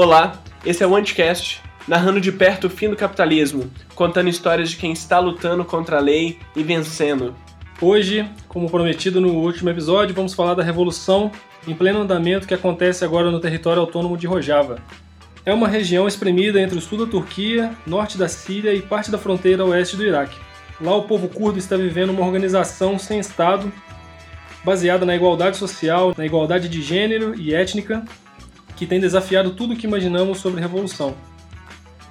Olá, esse é o Anticast, narrando de perto o fim do capitalismo, contando histórias de quem está lutando contra a lei e vencendo. Hoje, como prometido no último episódio, vamos falar da revolução em pleno andamento que acontece agora no território autônomo de Rojava. É uma região espremida entre o sul da Turquia, norte da Síria e parte da fronteira oeste do Iraque. Lá o povo curdo está vivendo uma organização sem Estado, baseada na igualdade social, na igualdade de gênero e étnica, que tem desafiado tudo o que imaginamos sobre revolução.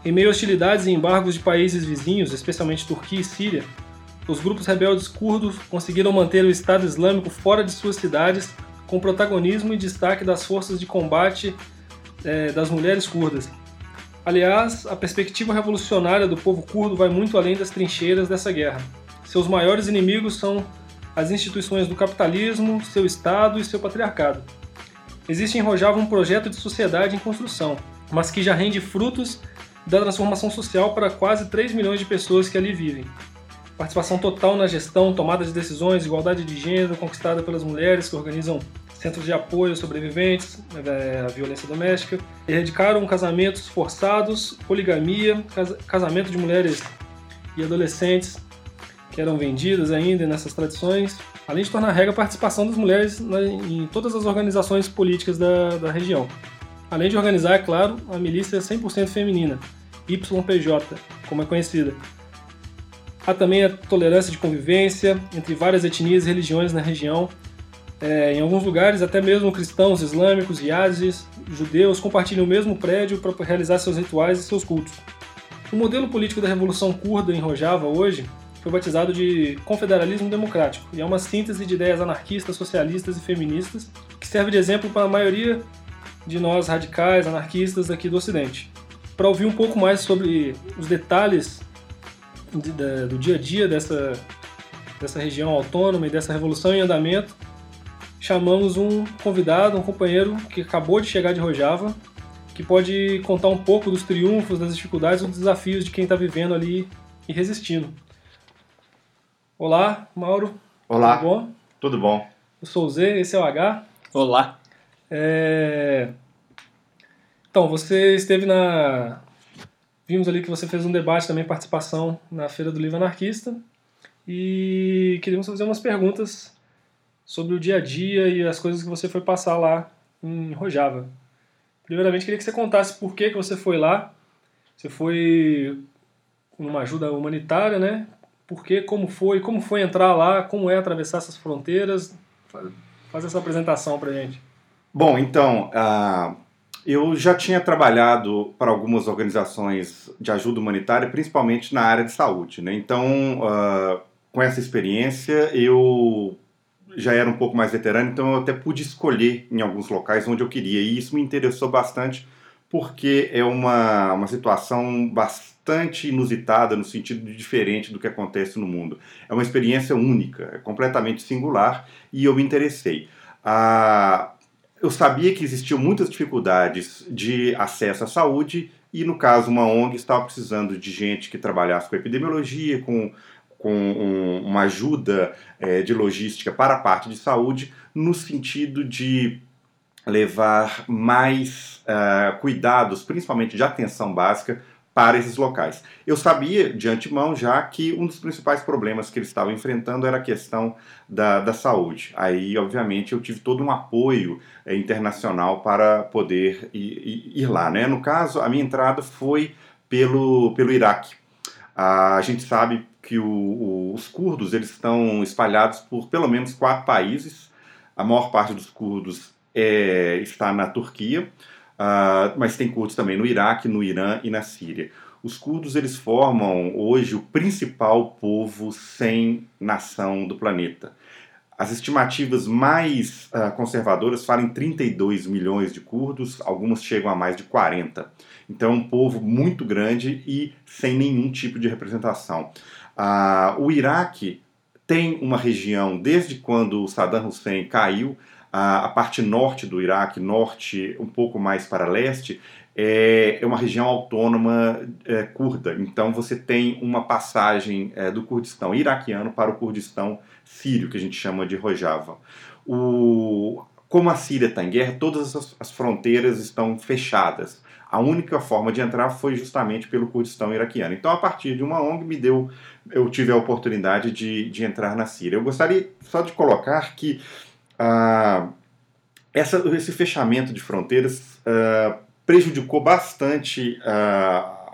Em meio a hostilidades e embargos de países vizinhos, especialmente Turquia e Síria, os grupos rebeldes curdos conseguiram manter o Estado Islâmico fora de suas cidades, com protagonismo e destaque das forças de combate é, das mulheres curdas. Aliás, a perspectiva revolucionária do povo curdo vai muito além das trincheiras dessa guerra. Seus maiores inimigos são as instituições do capitalismo, seu Estado e seu patriarcado. Existe em Rojava um projeto de sociedade em construção, mas que já rende frutos da transformação social para quase 3 milhões de pessoas que ali vivem. Participação total na gestão, tomada de decisões, igualdade de gênero conquistada pelas mulheres que organizam centros de apoio aos sobreviventes é, à violência doméstica. Erradicaram casamentos forçados, poligamia, casamento de mulheres e adolescentes que eram vendidas ainda nessas tradições, além de tornar regra a participação das mulheres em todas as organizações políticas da, da região. Além de organizar, é claro, a milícia 100% feminina, YPJ, como é conhecida. Há também a tolerância de convivência entre várias etnias e religiões na região. É, em alguns lugares, até mesmo cristãos, islâmicos, yazis, judeus compartilham o mesmo prédio para realizar seus rituais e seus cultos. O modelo político da Revolução Curda em Rojava hoje foi batizado de confederalismo democrático e é uma síntese de ideias anarquistas, socialistas e feministas que serve de exemplo para a maioria de nós radicais, anarquistas aqui do Ocidente. Para ouvir um pouco mais sobre os detalhes de, de, do dia a dia dessa, dessa região autônoma e dessa revolução em andamento, chamamos um convidado, um companheiro que acabou de chegar de Rojava, que pode contar um pouco dos triunfos, das dificuldades, dos desafios de quem está vivendo ali e resistindo. Olá, Mauro. Olá. Tudo bom? Tudo bom. Eu sou o Z, esse é o H. Olá. É... Então, você esteve na. Vimos ali que você fez um debate também, participação na Feira do Livro Anarquista. E queríamos fazer umas perguntas sobre o dia a dia e as coisas que você foi passar lá em Rojava. Primeiramente, queria que você contasse por que, que você foi lá. Você foi numa ajuda humanitária, né? Por que, como foi, como foi entrar lá, como é atravessar essas fronteiras. Faz essa apresentação para gente. Bom, então, uh, eu já tinha trabalhado para algumas organizações de ajuda humanitária, principalmente na área de saúde. Né? Então, uh, com essa experiência, eu já era um pouco mais veterano, então eu até pude escolher em alguns locais onde eu queria. E isso me interessou bastante, porque é uma, uma situação bastante bastante inusitada no sentido de diferente do que acontece no mundo. É uma experiência única, é completamente singular e eu me interessei. Ah, eu sabia que existiam muitas dificuldades de acesso à saúde e, no caso, uma ONG estava precisando de gente que trabalhasse com epidemiologia, com, com um, uma ajuda é, de logística para a parte de saúde, no sentido de levar mais uh, cuidados, principalmente de atenção básica, para esses locais. Eu sabia de antemão já que um dos principais problemas que eles estavam enfrentando era a questão da, da saúde. Aí, obviamente, eu tive todo um apoio é, internacional para poder ir, ir, lá. Né? No caso, a minha entrada foi pelo, pelo Iraque. A gente sabe que o, o, os curdos eles estão espalhados por pelo menos quatro países. A maior parte dos curdos é, está na Turquia. Uh, mas tem curdos também no Iraque, no Irã e na Síria. Os curdos eles formam hoje o principal povo sem nação do planeta. As estimativas mais uh, conservadoras falam em 32 milhões de curdos, algumas chegam a mais de 40. Então é um povo muito grande e sem nenhum tipo de representação. Uh, o Iraque tem uma região, desde quando Saddam Hussein caiu, a, a parte norte do Iraque, norte um pouco mais para leste, é, é uma região autônoma é, curda. Então você tem uma passagem é, do Kurdistão iraquiano para o Kurdistão sírio, que a gente chama de Rojava. O, como a Síria está em guerra, todas as, as, fronteiras estão fechadas. A única forma de entrar foi justamente pelo Kurdistão iraquiano. Então, a partir de uma ONG, me deu, eu tive a oportunidade de, de entrar na Síria. Eu gostaria só de colocar que ah, essa, esse fechamento de fronteiras ah, prejudicou bastante ah,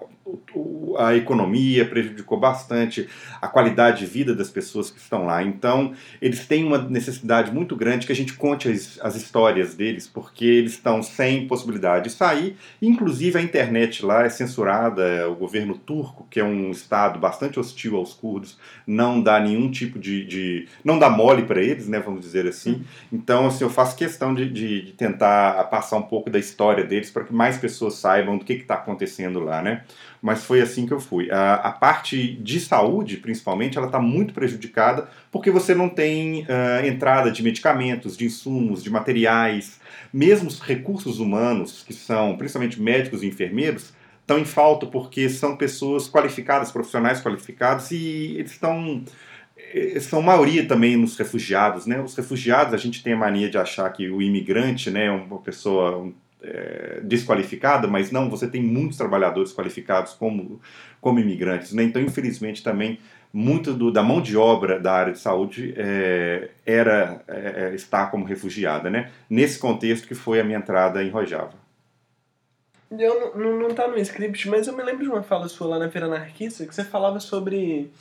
a economia, prejudicou bastante a qualidade de vida das pessoas que estão lá. Então, eles têm uma necessidade muito grande que a gente conte as, as histórias deles, porque eles estão sem possibilidade de sair. Inclusive, a internet lá é censurada. O governo turco, que é um estado bastante hostil aos curdos, não dá nenhum tipo de. de não dá mole para eles, né, vamos dizer assim. Então, assim, eu faço questão de, de, de tentar passar um pouco da história deles para que mais pessoas saibam do que está acontecendo lá, né? mas foi assim que eu fui. A, a parte de saúde, principalmente, ela está muito prejudicada porque você não tem uh, entrada de medicamentos, de insumos, de materiais, mesmo os recursos humanos, que são principalmente médicos e enfermeiros, estão em falta porque são pessoas qualificadas, profissionais qualificados e eles estão eh, são maioria também nos refugiados, né? Os refugiados, a gente tem a mania de achar que o imigrante, né, é uma pessoa, um é, desqualificada, mas não, você tem muitos trabalhadores qualificados como, como imigrantes. Né? Então, infelizmente, também muito do, da mão de obra da área de saúde é, era é, é está como refugiada, né? Nesse contexto que foi a minha entrada em Rojava. Eu não, não tá no script, mas eu me lembro de uma fala sua lá na Feira Anarquista que você falava sobre,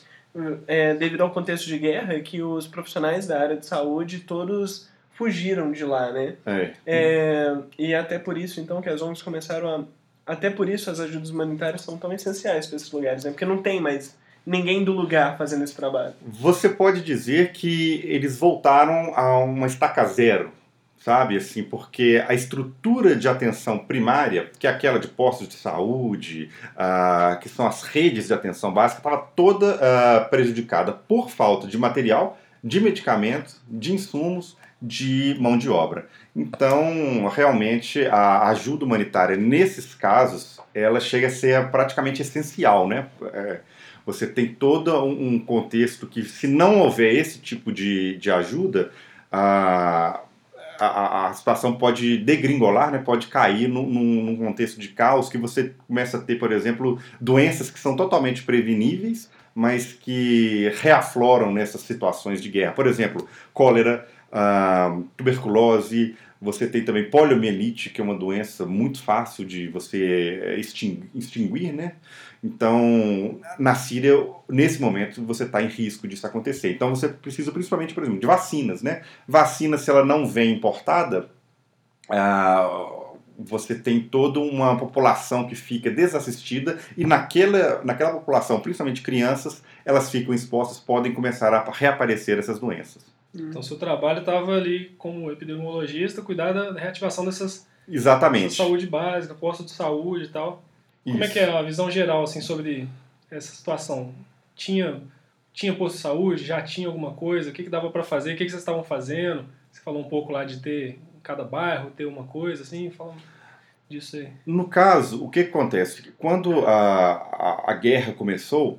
é, devido ao contexto de guerra, que os profissionais da área de saúde todos fugiram de lá, né? É. é. e até por isso, então, que as ONGs começaram a... Até por isso as ajudas humanitárias são tão essenciais para esses lugares, né? Porque não tem mais ninguém do lugar fazendo esse trabalho. Você pode dizer que eles voltaram a uma estaca zero, sabe? Assim, porque a estrutura de atenção primária, que é aquela de postos de saúde, uh, que são as redes de atenção básica, estava toda uh, prejudicada por falta de material, de medicamentos, de insumos de mão de obra. Então, realmente, a ajuda humanitária nesses casos, ela chega a ser praticamente essencial, né? É, você tem todo um contexto que, se não houver esse tipo de, de ajuda, a, a, a situação pode degringolar, né? pode cair num, num contexto de caos que você começa a ter, por exemplo, doenças que são totalmente preveníveis, mas que reafloram nessas situações de guerra. Por exemplo, cólera, a tuberculose, você tem também poliomielite, que é uma doença muito fácil de você eh, extinguir, né? Então, na Síria, nesse momento, você está em risco disso acontecer. Então, você precisa principalmente, por exemplo, de vacinas, né? Vacina, se ela não vem importada, ah, você tem toda uma população que fica desassistida e naquela, naquela população, principalmente crianças, elas ficam expostas, podem começar a reaparecer essas doenças. Então, seu trabalho estava ali como epidemiologista, cuidar da reativação dessas Exatamente. saúde básica, posto de saúde e tal. Isso. Como é que é a visão geral assim sobre essa situação? Tinha tinha posto de saúde, já tinha alguma coisa, o que, que dava para fazer, o que, que vocês estavam fazendo? Você falou um pouco lá de ter em cada bairro ter uma coisa assim, fala disso aí. No caso, o que, que acontece? Quando a, a, a guerra começou,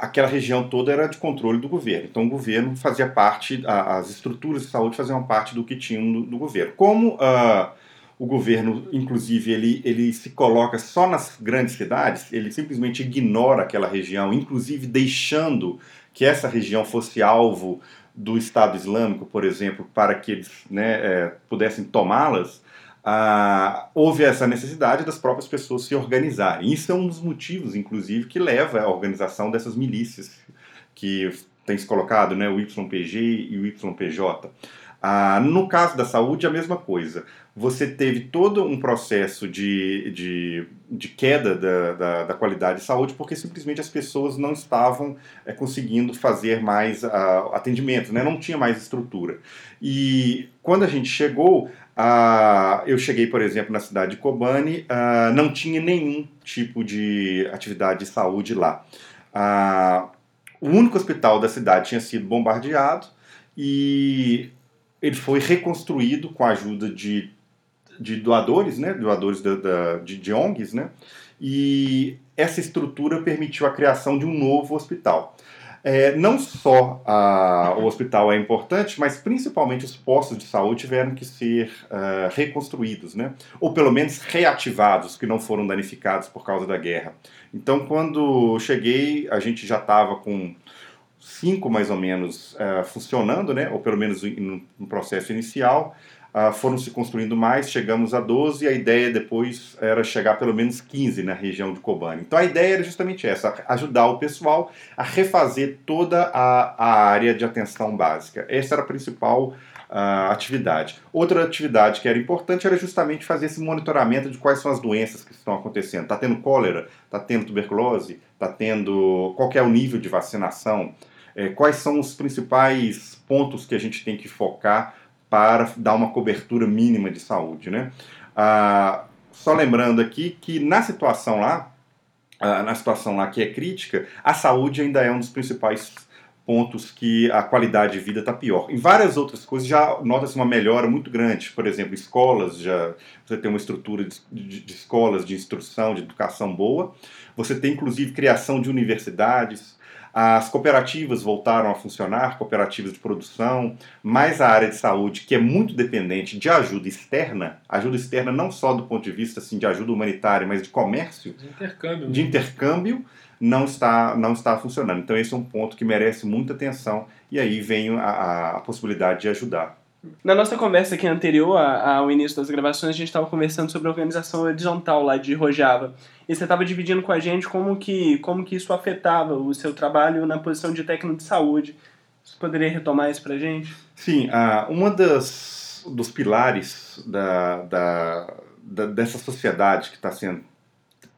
aquela região toda era de controle do governo. Então o governo fazia parte, as estruturas de saúde faziam parte do que tinham do, do governo. Como uh, o governo, inclusive, ele, ele se coloca só nas grandes cidades, ele simplesmente ignora aquela região, inclusive deixando que essa região fosse alvo do Estado Islâmico, por exemplo, para que eles né, é, pudessem tomá-las, ah, houve essa necessidade das próprias pessoas se organizarem. Isso é um dos motivos, inclusive, que leva à organização dessas milícias que tem se colocado, né, o YPG e o YPJ. Ah, no caso da saúde, a mesma coisa. Você teve todo um processo de, de, de queda da, da, da, qualidade de saúde porque simplesmente as pessoas não estavam é, conseguindo fazer mais uh, atendimento, né? não tinha mais estrutura. E quando a gente chegou, ah, eu cheguei, por exemplo, na cidade de Kobani, ah, não tinha nenhum tipo de atividade de saúde lá. Ah, o único hospital da cidade tinha sido bombardeado e ele foi reconstruído com a ajuda de, de doadores, né, doadores da, da, de, de ONGs, né, e essa estrutura permitiu a criação de um novo hospital. É, não só a, o hospital é importante, mas principalmente os postos de saúde tiveram que ser uh, reconstruídos, né? ou pelo menos reativados, que não foram danificados por causa da guerra. Então, quando cheguei, a gente já estava com cinco mais ou menos uh, funcionando, né? ou pelo menos no processo inicial. Uh, foram se construindo mais, chegamos a 12 e a ideia depois era chegar pelo menos 15 na região de Kobani. Então a ideia era justamente essa, ajudar o pessoal a refazer toda a, a área de atenção básica. Essa era a principal uh, atividade. Outra atividade que era importante era justamente fazer esse monitoramento de quais são as doenças que estão acontecendo. Está tendo cólera? Está tendo tuberculose? Está tendo... Qual é o nível de vacinação? É, quais são os principais pontos que a gente tem que focar para dar uma cobertura mínima de saúde, né? Ah, só lembrando aqui que na situação lá, ah, na situação lá que é crítica, a saúde ainda é um dos principais pontos que a qualidade de vida está pior. Em várias outras coisas já nota-se uma melhora muito grande. Por exemplo, escolas, já você tem uma estrutura de, de, de escolas de instrução, de educação boa. Você tem inclusive criação de universidades, as cooperativas voltaram a funcionar, cooperativas de produção, mas a área de saúde, que é muito dependente de ajuda externa, ajuda externa não só do ponto de vista assim, de ajuda humanitária, mas de comércio, de intercâmbio, de intercâmbio não está, não está funcionando. Então, esse é um ponto que merece muita atenção, e aí vem a, a possibilidade de ajudar. Na nossa conversa aqui anterior ao início das gravações, a gente estava conversando sobre a organização horizontal lá de Rojava. E você estava dividindo com a gente como que, como que isso afetava o seu trabalho na posição de técnico de saúde. Você poderia retomar isso para a gente? Sim, uh, uma das dos pilares da, da, da dessa sociedade que está sendo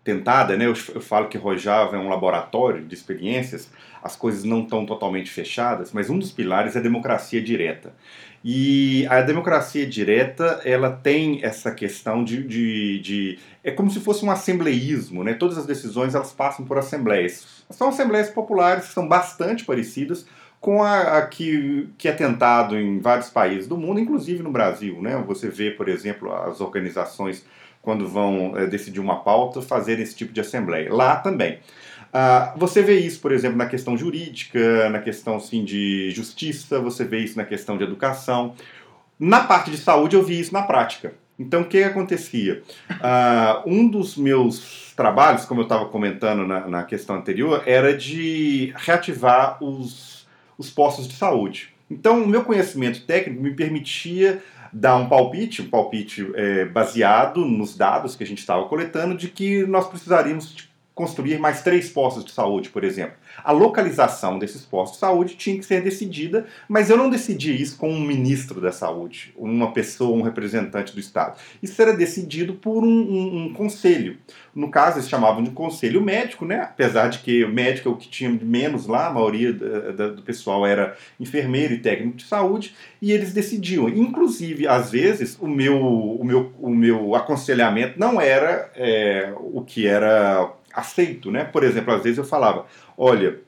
tentada, né? Eu, eu, falo que Rojava é um laboratório de experiências, as coisas não estão totalmente fechadas, mas um dos pilares é a democracia direta. E a democracia direta, ela tem essa questão de, de, de, É como se fosse um assembleísmo, né? Todas as decisões, elas passam por assembleias. São assembleias populares que são bastante parecidas com a, a, que, que é tentado em vários países do mundo, inclusive no Brasil, né? Você vê, por exemplo, as organizações, quando vão é, decidir uma pauta, fazerem esse tipo de assembleia. Lá também. Uh, você vê isso, por exemplo, na questão jurídica, na questão assim, de justiça, você vê isso na questão de educação. Na parte de saúde, eu vi isso na prática. Então, o que acontecia? Uh, um dos meus trabalhos, como eu estava comentando na, na, questão anterior, era de reativar os, os postos de saúde. Então, o meu conhecimento técnico me permitia dar um palpite, um palpite é, baseado nos dados que a gente estava coletando, de que nós precisaríamos tipo, construir mais três postos de saúde, por exemplo. A localização desses postos de saúde tinha que ser decidida, mas eu não decidia isso com um ministro da saúde, uma pessoa, um representante do Estado. Isso era decidido por um, um, um conselho. No caso, eles chamavam de conselho médico, né? apesar de que o médico é o que tinha menos lá, a maioria do pessoal era enfermeiro e técnico de saúde, e eles decidiam. Inclusive, às vezes, o meu, o meu, o meu aconselhamento não era é, o que era aceito, né? Por exemplo, às vezes eu falava, olha,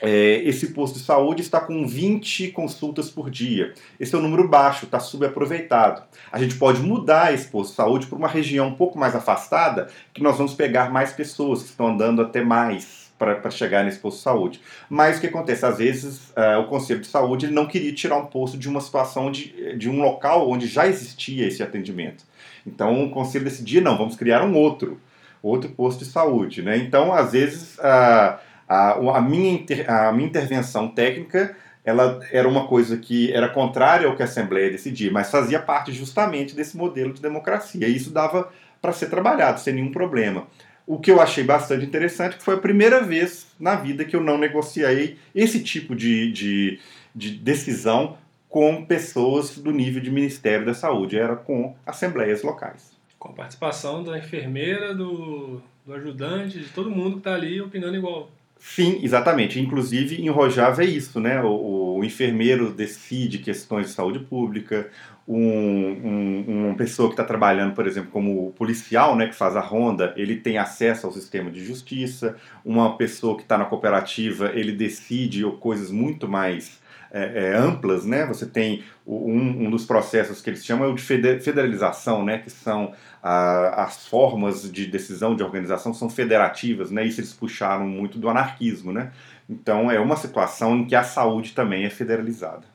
é, esse posto de saúde está com 20 consultas por dia. Esse é um número baixo, está subaproveitado. A gente pode mudar esse posto de saúde para uma região um pouco mais afastada, que nós vamos pegar mais pessoas que estão andando até mais para chegar nesse posto de saúde. Mas o que acontece? Às vezes uh, o Conselho de Saúde não queria tirar um posto de uma situação de, de um local onde já existia esse atendimento. Então o Conselho decidia, não, vamos criar um outro outro posto de saúde. Né? Então, às vezes, a, a, a, minha, inter, a minha intervenção técnica ela era uma coisa que era contrária ao que a Assembleia decidia, mas fazia parte justamente desse modelo de democracia. E isso dava para ser trabalhado sem nenhum problema. O que eu achei bastante interessante foi a primeira vez na vida que eu não negociei esse tipo de, de, de decisão com pessoas do nível de Ministério da Saúde, era com assembleias locais. Com a participação da enfermeira, do, do ajudante, de todo mundo que está ali opinando igual. Sim, exatamente. Inclusive, em Rojava é isso, né? O, o enfermeiro decide questões de saúde pública, um, um, uma pessoa que está trabalhando, por exemplo, como policial, né, que faz a ronda, ele tem acesso ao sistema de justiça. Uma pessoa que está na cooperativa, ele decide coisas muito mais é, é, amplas, né? Você tem um, um, dos processos que eles chamam de federalização, né? Que são a, as formas de decisão de organização são federativas, né? Isso eles puxaram muito do anarquismo, né? Então é uma situação em que a saúde também é federalizada.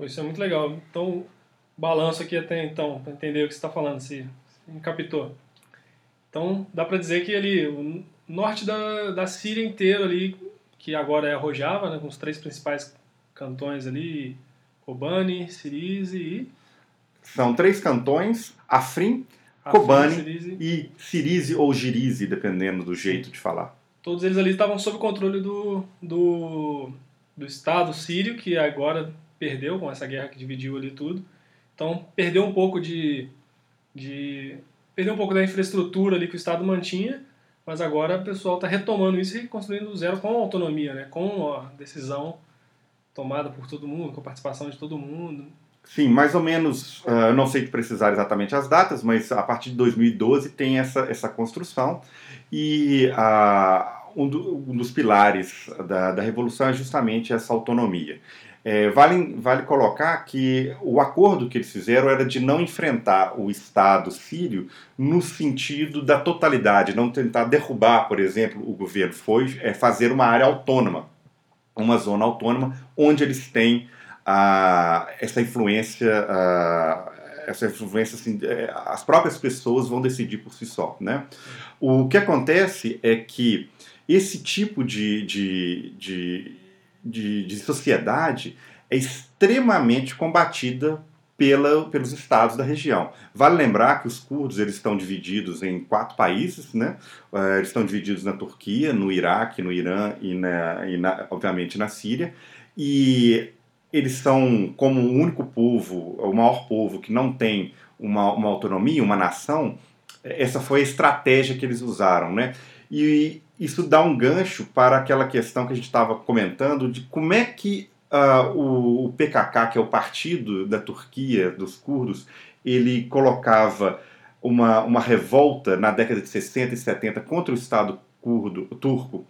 Isso é muito legal. Então, balanço aqui até então, para entender o que está falando, se encapitou. Então, dá para dizer que ali, o norte da, da Síria inteiro ali, que agora é Rojava, né, com os três principais cantões ali, Kobani, Sirize e... São três cantões, Afrin, Kobani e Sirize ou Girize, dependendo do jeito de falar. Todos eles ali estavam sob controle do, do, do Estado sírio, que agora perdeu com essa guerra que dividiu ali tudo. Então, perdeu um pouco de, de perdeu um pouco da infraestrutura ali que o Estado mantinha, mas agora o pessoal está retomando isso e construindo do zero com autonomia, né? com a decisão tomada por todo mundo, com a participação de todo mundo. Sim, mais ou menos, uh, não sei precisar exatamente as datas, mas a partir de 2012 tem essa, essa construção e uh, um, do, um, dos pilares da, da Revolução é justamente essa autonomia. É, vale, vale colocar que o acordo que eles fizeram era de não enfrentar o Estado sírio no sentido da totalidade, não tentar derrubar, por exemplo, o governo, foi é, fazer uma área autônoma, uma zona autônoma, onde eles têm essa influência, essa influência assim, é, as próprias pessoas vão decidir por si só. Né? O que acontece é que esse tipo de, de, de de, de sociedade é extremamente combatida pela, pelos estados da região. Vale lembrar que os curdos eles estão divididos em quatro países, né? Uh, eles estão divididos na Turquia, no Iraque, no Irã e, na, e na, obviamente na Síria. E eles são como o único povo, o maior povo que não tem uma, uma autonomia, uma nação. Essa foi a estratégia que eles usaram, né? E isso dá um gancho para aquela questão que a gente estava comentando de como é que uh, o, PKK, que é o partido da Turquia, dos curdos, ele colocava uma, uma revolta na década de 60 e 70 contra o Estado curdo, turco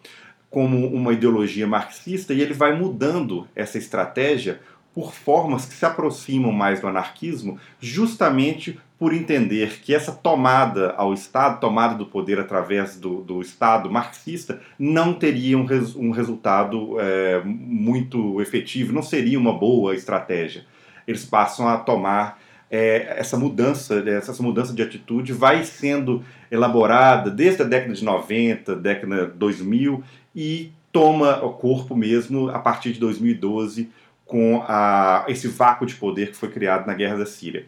como uma ideologia marxista e ele vai mudando essa estratégia por formas que se aproximam mais do anarquismo, justamente por entender que essa tomada ao Estado, tomada do poder através do, do Estado marxista, não teria um, res, um resultado é, muito efetivo, não seria uma boa estratégia. Eles passam a tomar é, essa mudança, essa mudança de atitude vai sendo elaborada desde a década de 90, década 2000 e toma o corpo mesmo a partir de 2012 com a, esse vácuo de poder que foi criado na guerra da Síria.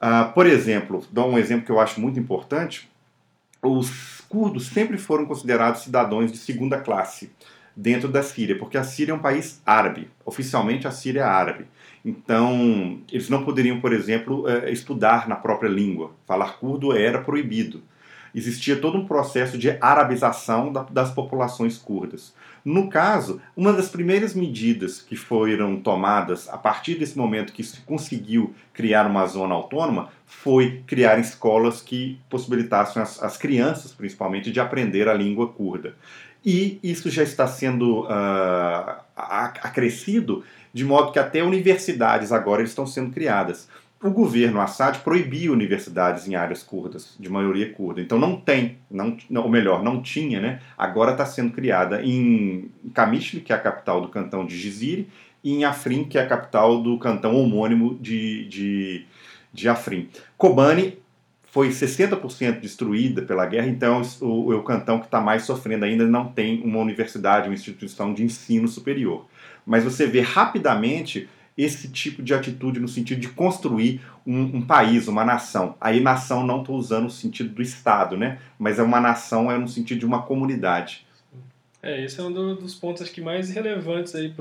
Uh, por exemplo, dou um exemplo que eu acho muito importante: os curdos sempre foram considerados cidadãos de segunda classe dentro da Síria, porque a Síria é um país árabe. Oficialmente, a Síria é árabe. Então, eles não poderiam, por exemplo, eh, estudar na própria língua. Falar curdo era proibido. Existia todo um processo de arabização das populações curdas. No caso, uma das primeiras medidas que foram tomadas a partir desse momento que se conseguiu criar uma zona autônoma foi criar escolas que possibilitassem as, as crianças, principalmente, de aprender a língua curda. E isso já está sendo uh, acrescido, de modo que até universidades agora estão sendo criadas o governo Assad proibia universidades em áreas curdas, de maioria curda. Então não tem, não, ou melhor, não tinha, né? Agora está sendo criada em Kamishli, que é a capital do cantão de Jiziri, e em Afrin, que é a capital do cantão homônimo de, de, de Afrin. Kobani foi 60% destruída pela guerra, então o, o cantão que está mais sofrendo ainda não tem uma universidade, uma instituição de ensino superior. Mas você vê rapidamente esse tipo de atitude no sentido de construir um, um país, uma nação. Aí nação não estou usando o sentido do Estado, né? Mas é uma nação é no sentido de uma comunidade. É, esse é um dos pontos acho que mais relevantes aí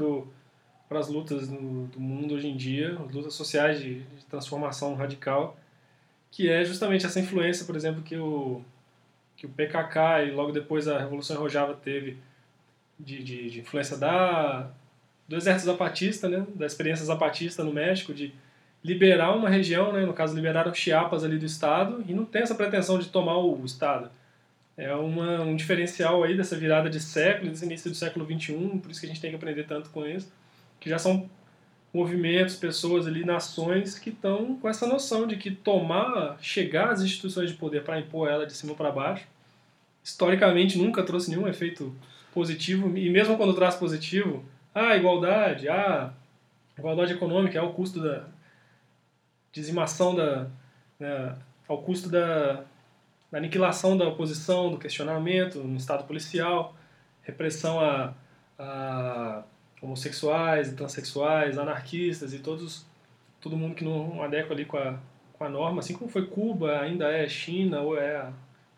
para as lutas do, do, mundo hoje em dia, as lutas sociais de, de, transformação radical, que é justamente essa influência, por exemplo, que o, que o PKK e logo depois a Revolução Rojava teve de, de, de influência da do exército zapatista, né, da experiência zapatista no México, de liberar uma região, né, no caso liberaram Chiapas ali do estado, e não tem essa pretensão de tomar o estado. É uma, um diferencial aí dessa virada de século, desse início do século XXI, por isso que a gente tem que aprender tanto com isso. que já são movimentos, pessoas ali, nações que estão com essa noção de que tomar, chegar às instituições de poder para impor ela de cima para baixo, historicamente nunca trouxe nenhum efeito positivo, e mesmo quando traz positivo, ah, igualdade, ah, igualdade econômica, é ao custo da dizimação da, né, ao custo da, da aniquilação da oposição, do questionamento no estado policial, repressão a, a homossexuais, transexuais, anarquistas e todos todo mundo que não adequa ali com a, com a norma, assim como foi Cuba, ainda é China, ou é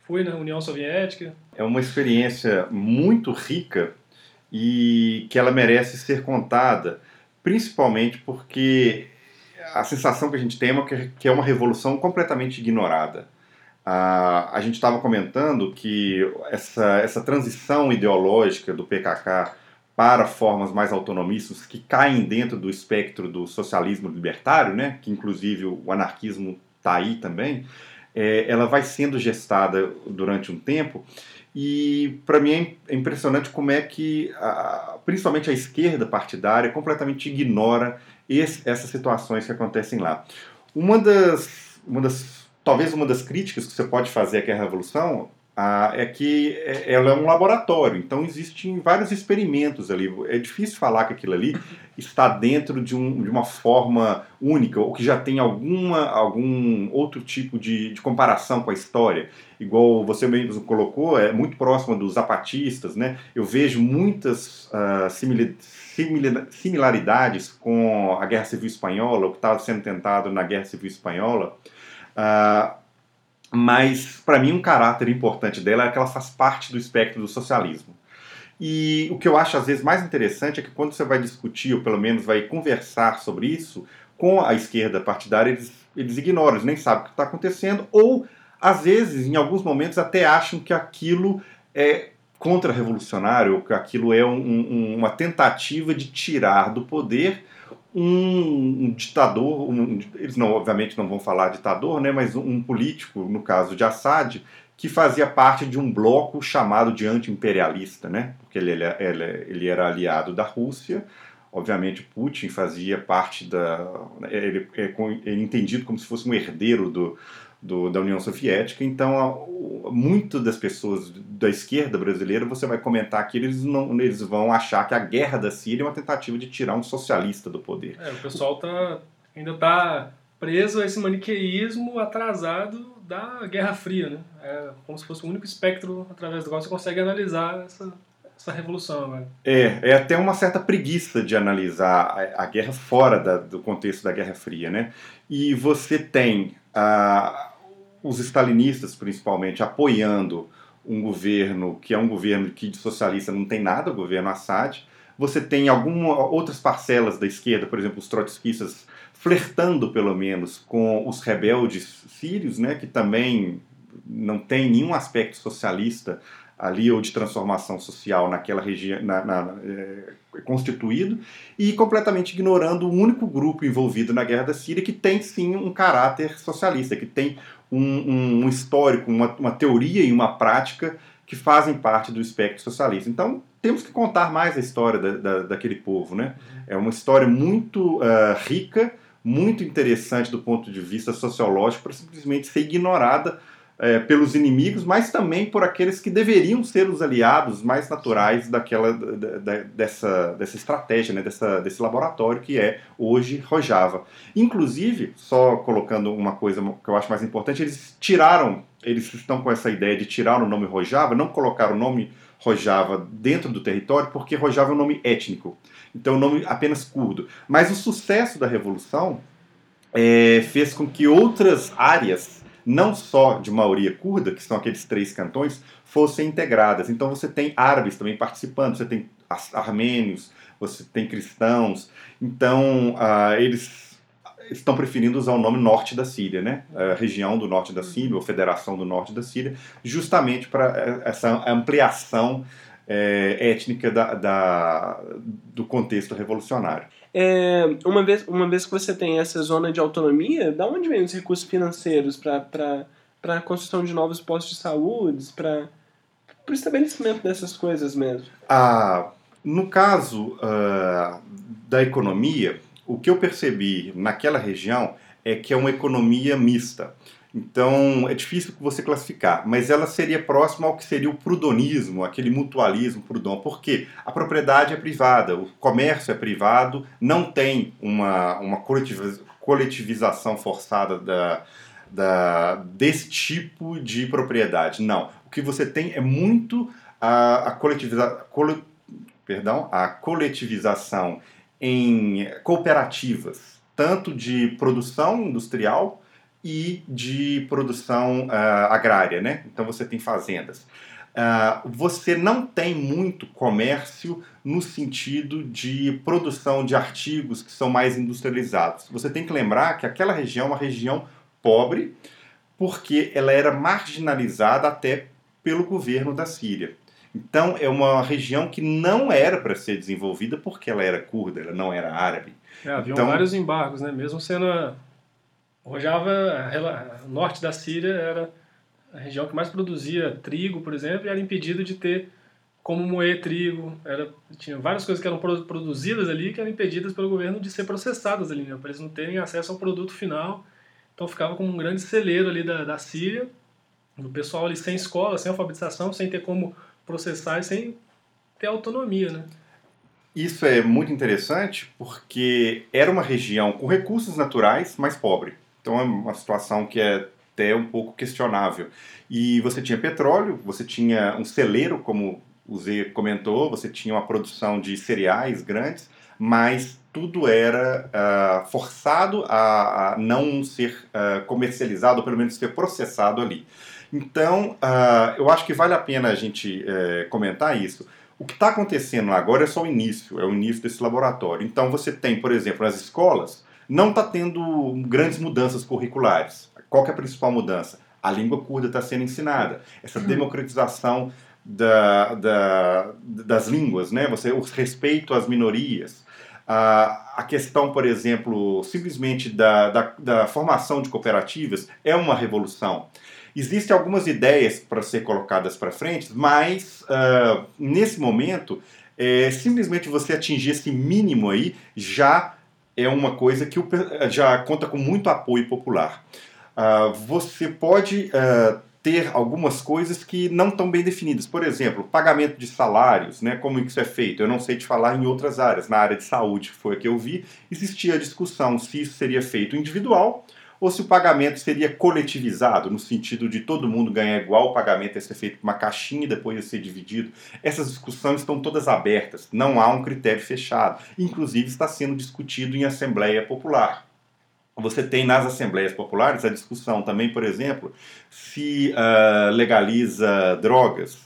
foi na União Soviética. É uma experiência muito rica e que ela merece ser contada, principalmente porque a sensação que a gente tem é que é uma revolução completamente ignorada. a gente estava comentando que essa, essa transição ideológica do PKK para formas mais autonomistas que caem dentro do espectro do socialismo libertário, né, que inclusive o anarquismo está aí também, é, ela vai sendo gestada durante um tempo e para mim é impressionante como é que, a, principalmente a esquerda partidária, completamente ignora esse, essas situações que acontecem lá. Uma das, uma das, talvez uma das críticas que você pode fazer à Revolução ah, é que é, ela é um laboratório, então existem vários experimentos ali. É difícil falar que aquilo ali está dentro de, um, de uma forma única, ou que já tem alguma, algum outro tipo de, de comparação com a história. Igual você mesmo colocou, é muito próximo dos zapatistas, né? Eu vejo muitas uh, similaridades com a Guerra Civil Espanhola, o que estava sendo tentado na Guerra Civil Espanhola. Uh, mas para mim um caráter importante dela é que ela faz parte do espectro do socialismo. E o que eu acho às vezes mais interessante é que quando você vai discutir, ou pelo menos vai conversar sobre isso, com a esquerda partidária, eles, eles ignoram, eles nem sabem o que está acontecendo, ou às vezes, em alguns momentos, até acham que aquilo é contra-revolucionário, que aquilo é um, um, uma tentativa de tirar do poder um, ditador, um, eles não, obviamente não vão falar ditador, né, mas um político, no caso de Assad, que fazia parte de um bloco chamado de anti-imperialista, né, porque ele, ele, ele, ele era aliado da Rússia, obviamente Putin fazia parte da ele é, é entendido como se fosse um herdeiro do, do, da União Soviética. Então, muito das pessoas da esquerda brasileira, você vai comentar que eles, não, eles vão achar que a guerra da Síria é uma tentativa de tirar um socialista do poder. É, o pessoal tá, ainda está preso a esse maniqueísmo atrasado da Guerra Fria, né? É como se fosse o único espectro através do qual você consegue analisar essa, essa revolução. Né? É, é até uma certa preguiça de analisar a, a guerra fora da, do contexto da Guerra Fria, né? E você tem a os stalinistas, principalmente, apoiando um governo que é um governo que de socialista não tem nada, o governo Assad. Você tem algumas outras parcelas da esquerda, por exemplo, os trotskistas flertando pelo menos com os rebeldes sírios, né, que também não tem nenhum aspecto socialista ali ou de transformação social naquela região na, na, é, constituído e completamente ignorando o único grupo envolvido na guerra da Síria que tem sim um caráter socialista, que tem um, um histórico, uma, uma teoria e uma prática que fazem parte do espectro socialista. Então, temos que contar mais a história da, da, daquele povo. Né? É uma história muito uh, rica, muito interessante do ponto de vista sociológico, para simplesmente ser ignorada é, pelos inimigos, mas também por aqueles que deveriam ser os aliados mais naturais daquela, da, da, dessa, dessa estratégia, né, dessa, desse laboratório que é hoje Rojava. Inclusive, só colocando uma coisa que eu acho mais importante, eles tiraram, eles estão com essa ideia de tirar o nome Rojava, não colocar o nome Rojava dentro do território, porque Rojava é um nome étnico, então é um nome apenas curdo. Mas o sucesso da Revolução é, fez com que outras áreas não só de maioria curda, que são aqueles três cantões, fossem integradas. Então você tem árabes também participando, você tem armênios, você tem cristãos. Então uh, eles estão preferindo usar o nome norte da Síria, né? A região do norte da Síria, ou Federação do Norte da Síria, justamente para essa ampliação é, étnica da, da, do contexto revolucionário. É, uma, vez, uma vez que você tem essa zona de autonomia, da onde vem os recursos financeiros para a construção de novos postos de saúde, para o estabelecimento dessas coisas mesmo? A, No caso uh, da economia, o que eu percebi naquela região é que é uma economia mista. Então é difícil você classificar, mas ela seria próxima ao que seria o prudonismo, aquele mutualismo prudon, porque a propriedade é privada, o comércio é privado, não tem uma, uma coletivização forçada da, da, desse tipo de propriedade. Não. O que você tem é muito a, a, coletiviza, cole, perdão, a coletivização em cooperativas, tanto de produção industrial e de produção uh, agrária, né? Então você tem fazendas. Uh, você não tem muito comércio no sentido de produção de artigos que são mais industrializados. Você tem que lembrar que aquela região é uma região pobre, porque ela era marginalizada até pelo governo da Síria. Então é uma região que não era para ser desenvolvida porque ela era curda, ela não era árabe. É, havia então, vários embargos, né? Mesmo sendo a Rojava, a norte da Síria era a região que mais produzia trigo, por exemplo, e era impedido de ter como moer trigo. Era, tinha várias coisas que eram produzidas ali que eram impedidas pelo governo de ser processadas ali, né? para eles não terem acesso ao produto final. Então ficava como um grande celeiro ali da, da Síria, o pessoal ali sem escola, sem alfabetização, sem ter como processar e sem ter autonomia, né? Isso é muito interessante porque era uma região com recursos naturais, mas pobre. Então é uma situação que é até um pouco questionável. E você tinha petróleo, você tinha um celeiro, como o Zé comentou, você tinha uma produção de cereais grandes, mas tudo era uh, forçado a, a, não ser uh, comercializado, ou pelo menos ser processado ali. Então, uh, eu acho que vale a pena a gente eh, comentar isso. O que está acontecendo agora é só o início, é o início desse laboratório. Então, você tem, por exemplo, nas escolas, não está tendo grandes mudanças curriculares. Qual é a principal mudança? A língua curda está sendo ensinada. Essa uhum. democratização da, da, das línguas, né? Você, o respeito às minorias. A, a questão, por exemplo, simplesmente da, da, da formação de cooperativas é uma revolução. Existem algumas ideias para ser colocadas para frente, mas uh, nesse momento, é, simplesmente você atingir esse mínimo aí já é uma coisa que já conta com muito apoio popular. Uh, você pode uh, ter algumas coisas que não estão bem definidas. Por exemplo, pagamento de salários, né, como isso é feito. Eu não sei te falar em outras áreas. Na área de saúde, que foi a que eu vi, existia a discussão se isso seria feito individual ou se o pagamento seria coletivizado, no sentido de todo mundo ganhar igual, o pagamento ia ser feito com uma caixinha e depois ia ser dividido. Essas discussões estão todas abertas, não há um critério fechado. Inclusive está sendo discutido em Assembleia Popular. Você tem nas Assembleias Populares a discussão também, por exemplo, se uh, legaliza drogas.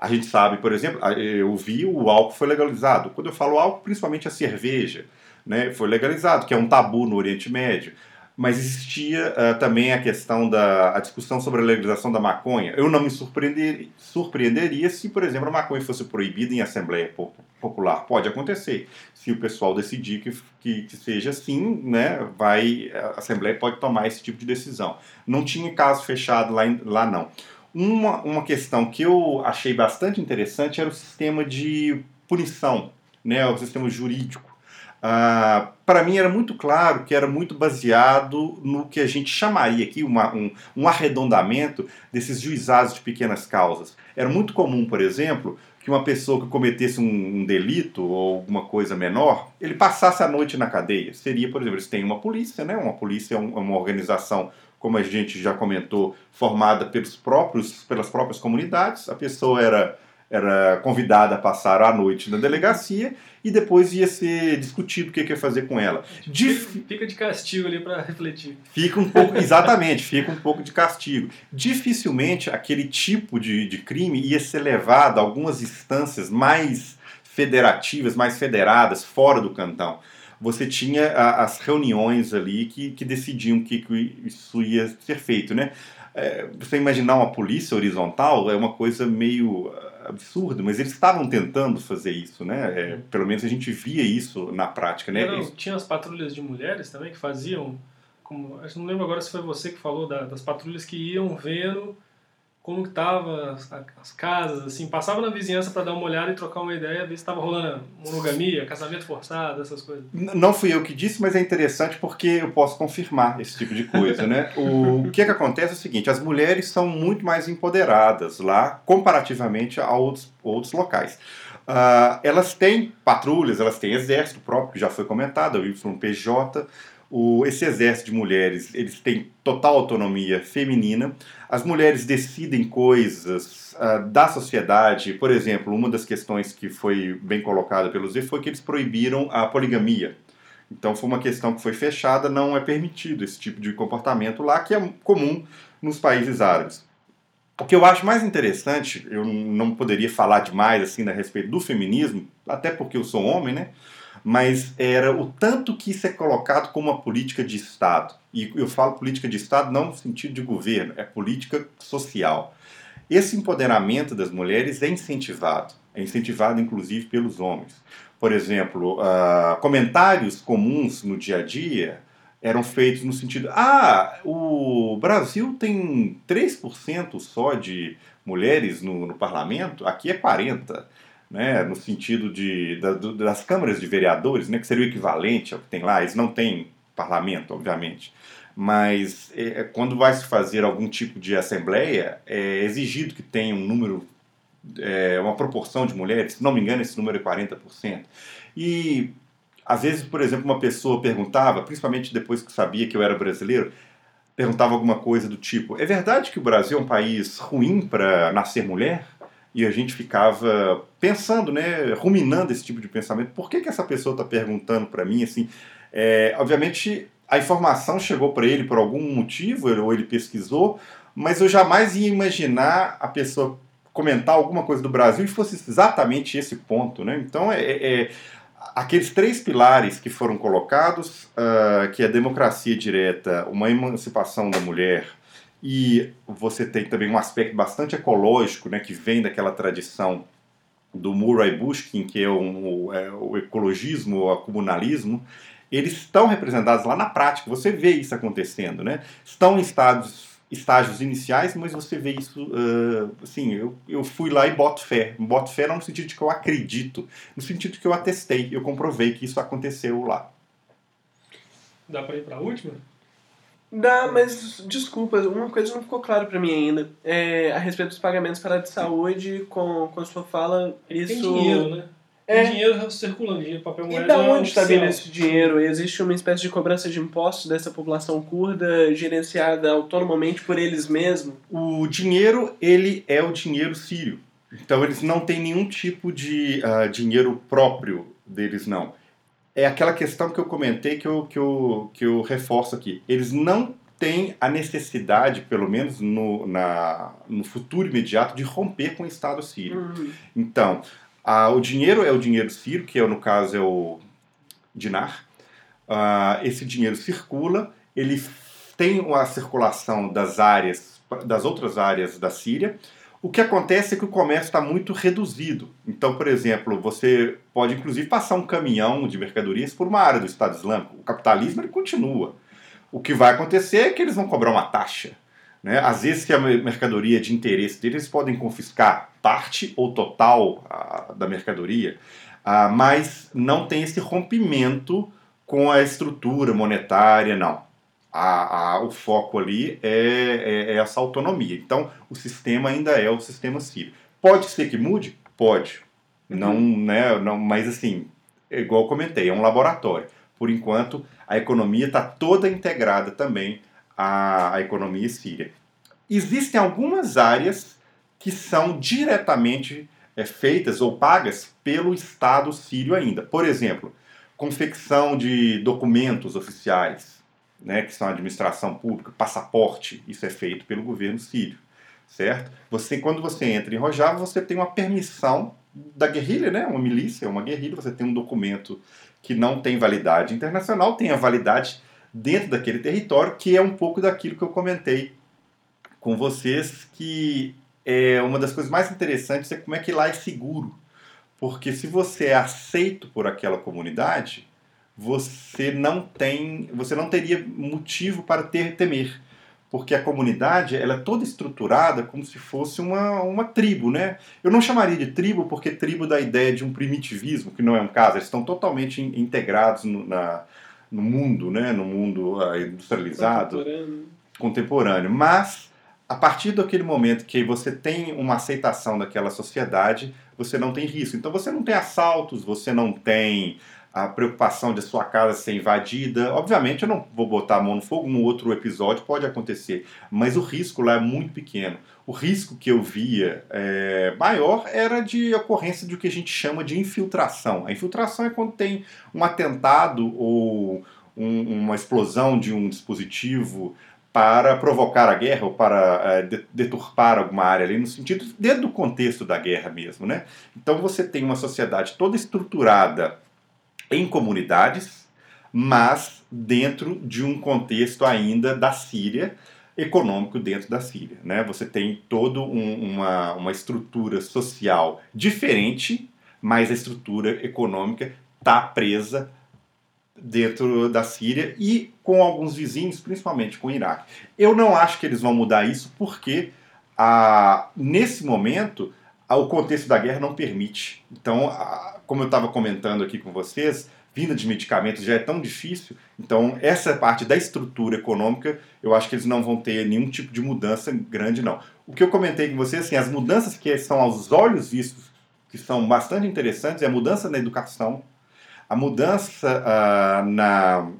A gente sabe, por exemplo, eu vi o álcool foi legalizado. Quando eu falo álcool, principalmente a cerveja, né, foi legalizado, que é um tabu no Oriente Médio mas existia uh, também a questão da a discussão sobre a legalização da maconha. Eu não me surpreender, surpreenderia se, por exemplo, a maconha fosse proibida em Assembleia Popular. Pode acontecer. Se o pessoal decidir que, que, que, seja assim, né, vai, a Assembleia pode tomar esse tipo de decisão. Não tinha caso fechado lá, lá não. Uma, uma questão que eu achei bastante interessante era o sistema de punição, né, o sistema jurídico. Ah, para mim era muito claro que era muito baseado no que a gente chamaria aqui uma, um, um arredondamento desses juizados de pequenas causas. Era muito comum, por exemplo, que uma pessoa que cometesse um, um, delito ou alguma coisa menor, ele passasse a noite na cadeia. Seria, por exemplo, eles têm uma polícia, né? Uma polícia é, um, é uma organização, como a gente já comentou, formada pelos próprios, pelas próprias comunidades. A pessoa era era convidada a passar a noite na delegacia e depois ia ser discutido o que, ia fazer com ela. Dif... Fica de castigo ali para refletir. Fica um pouco, exatamente, fica um pouco de castigo. Dificilmente aquele tipo de, de crime ia ser levado a algumas instâncias mais federativas, mais federadas, fora do cantão. Você tinha a, as reuniões ali que, que decidiam que, que isso ia ser feito, né? É, você imaginar uma polícia horizontal é uma coisa meio absurdo, mas eles estavam tentando fazer isso, né? É, pelo menos a gente via isso na prática, né? Não, tinha as patrulhas de mulheres também que faziam, como, não lembro agora se foi você que falou da, das patrulhas que iam vendo como que tava as, as casas, assim, passava na vizinhança para dar uma olhada e trocar uma ideia, ver se estava rolando monogamia, casamento forçado, essas coisas. Não fui eu que disse, mas é interessante porque eu posso confirmar esse tipo de coisa, né? O, que é que acontece é o seguinte, as mulheres são muito mais empoderadas lá, comparativamente a outros, outros locais. Uh, elas têm patrulhas, elas têm exército próprio, que já foi comentado, o YPJ, o, esse exército de mulheres, eles têm total autonomia feminina. As mulheres decidem coisas uh, da sociedade. Por exemplo, uma das questões que foi bem colocada pelo Zé foi que eles proibiram a poligamia. Então foi uma questão que foi fechada, não é permitido esse tipo de comportamento lá, que é comum nos países árabes. O que eu acho mais interessante, eu não poderia falar demais assim a respeito do feminismo, até porque eu sou homem, né? Mas era o tanto que isso é colocado como uma política de Estado. E eu falo política de Estado não no sentido de governo, é política social. Esse empoderamento das mulheres é incentivado, é incentivado inclusive pelos homens. Por exemplo, uh, comentários comuns no dia a dia eram feitos no sentido: ah, o Brasil tem 3% só de mulheres no, no parlamento, aqui é 40% né, no sentido de, da, das câmaras de vereadores, né, que seria o equivalente ao que tem lá, eles não têm parlamento, obviamente, mas é, quando vai se fazer algum tipo de assembleia, é exigido que tenha um número, é, uma proporção de mulheres, se não me engano esse número é 40%. E às vezes, por exemplo, uma pessoa perguntava, principalmente depois que sabia que eu era brasileiro, perguntava alguma coisa do tipo: é verdade que o Brasil é um país ruim para nascer mulher? E a gente ficava pensando, né, ruminando esse tipo de pensamento. Por que, que essa pessoa está perguntando para mim assim? É, obviamente a informação chegou para ele por algum motivo, ou ele pesquisou, mas eu jamais ia imaginar a pessoa comentar alguma coisa do Brasil e fosse exatamente esse ponto, né? Então é, é, é aqueles três pilares que foram colocados, uh, que é a democracia direta, uma emancipação da mulher e você tem também um aspecto bastante ecológico, né, que vem daquela tradição do Murray Bushkin, que é, um, é o ecologismo, o comunalismo, eles estão representados lá na prática. Você vê isso acontecendo, né? Estão em estados, estágios iniciais, mas você vê isso, uh, assim, eu, eu fui lá e boto fé. Boto fé não no sentido de que eu acredito, no sentido que eu atestei, eu comprovei que isso aconteceu lá. Dá para ir para a última? Dá, mas desculpa, uma coisa não ficou clara para mim ainda. É, a respeito dos pagamentos para a de saúde, com, com a sua fala, isso. Tem dinheiro, né? Tem é. dinheiro circulando, dinheiro, papel moeda. E da onde está vindo esse dinheiro? Existe uma espécie de cobrança de impostos dessa população curda, gerenciada autonomamente por eles mesmos? O dinheiro, ele é o dinheiro sírio. Então eles não têm nenhum tipo de uh, dinheiro próprio deles, não é aquela questão que eu comentei que eu, que eu, que eu reforço aqui. Eles não têm a necessidade, pelo menos no, na, no futuro imediato, de romper com o Estado sírio. Uhum. Então, a, o dinheiro é o dinheiro sírio, que é, no caso é o dinar. Uh, esse dinheiro circula, ele tem uma circulação das áreas, das outras áreas da Síria, o que acontece é que o comércio está muito reduzido. Então, por exemplo, você pode inclusive passar um caminhão de mercadorias por uma área do Estado Islâmico. O capitalismo ele continua. O que vai acontecer é que eles vão cobrar uma taxa. Né? Às vezes, que a mercadoria é de interesse deles, eles podem confiscar parte ou total a, da mercadoria, a, mas não tem esse rompimento com a estrutura monetária, não a, a, o foco ali é, é, é, essa autonomia. Então, o sistema ainda é o sistema sírio. Pode ser que mude? Pode. Uhum. Não, né, não, mas assim, é igual eu comentei, é um laboratório. Por enquanto, a economia está toda integrada também à, à economia síria. Existem algumas áreas que são diretamente é, feitas ou pagas pelo Estado sírio ainda. Por exemplo, confecção de documentos oficiais, né, que são administração pública, passaporte, isso é feito pelo governo sírio, certo? Você, quando você entra em Rojava, você tem uma permissão da guerrilha, né, uma milícia, uma guerrilha, você tem um documento que não tem validade internacional, tem a validade dentro daquele território, que é um pouco daquilo que eu comentei com vocês, que é uma das coisas mais interessantes é como é que lá é seguro. Porque se você é aceito por aquela comunidade, você não tem, você não teria motivo para ter temer, porque a comunidade ela é toda estruturada como se fosse uma, uma tribo, né? Eu não chamaria de tribo porque tribo dá a ideia de um primitivismo, que não é um caso, eles estão totalmente integrados no, na, no mundo, né? No mundo uh, industrializado, contemporâneo. contemporâneo. Mas a partir daquele momento que você tem uma aceitação daquela sociedade, você não tem risco. Então você não tem assaltos, você não tem a preocupação de sua casa ser invadida. Obviamente, eu não vou botar a mão no fogo, no outro episódio pode acontecer, mas o risco lá é muito pequeno. O risco que eu via é, maior era de ocorrência do que a gente chama de infiltração. A infiltração é quando tem um atentado ou um, uma explosão de um dispositivo para provocar a guerra ou para é, deturpar alguma área ali, no sentido dentro do contexto da guerra mesmo, né? Então você tem uma sociedade toda estruturada em comunidades, mas dentro de um contexto ainda da Síria, econômico dentro da Síria. Né? Você tem toda um, uma, uma estrutura social diferente, mas a estrutura econômica está presa dentro da Síria e com alguns vizinhos, principalmente com o Iraque. Eu não acho que eles vão mudar isso porque, ah, nesse momento, o contexto da guerra não permite. Então, ah, como eu estava comentando aqui com vocês, vinda de medicamentos já é tão difícil. Então, essa parte da estrutura econômica, eu acho que eles não vão ter nenhum tipo de mudança grande, não. O que eu comentei com vocês, assim, as mudanças que são aos olhos vistos, que são bastante interessantes, é a mudança na educação, a mudança uh, na,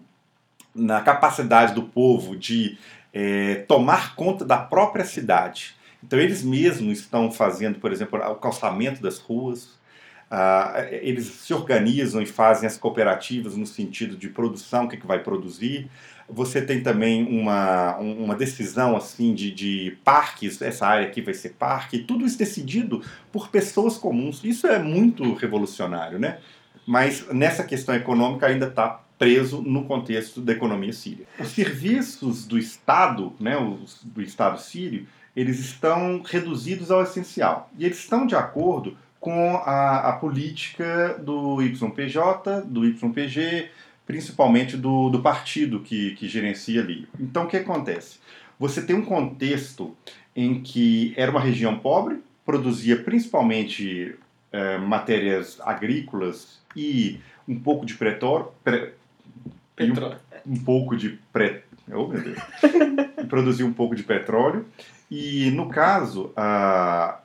na capacidade do povo de é, tomar conta da própria cidade. Então, eles mesmos estão fazendo, por exemplo, o calçamento das ruas, Uh, eles se organizam e fazem as cooperativas no sentido de produção, o que, que vai produzir. Você tem também uma, uma decisão assim de, de parques, essa área aqui vai ser parque, tudo isso decidido por pessoas comuns. Isso é muito revolucionário, né? Mas nessa questão econômica ainda está preso no contexto da economia síria. Os serviços do Estado, né, os, do Estado sírio, eles estão reduzidos ao essencial. E eles estão de acordo com a, a política do YPJ, do YPG, principalmente do, do partido que, que gerencia ali. Então, o que acontece? Você tem um contexto em que era uma região pobre, produzia principalmente é, matérias agrícolas e um pouco de pretório, pre, petróleo. Um, um, pouco de pre, oh, meu Deus, produzia um pouco de petróleo e no caso a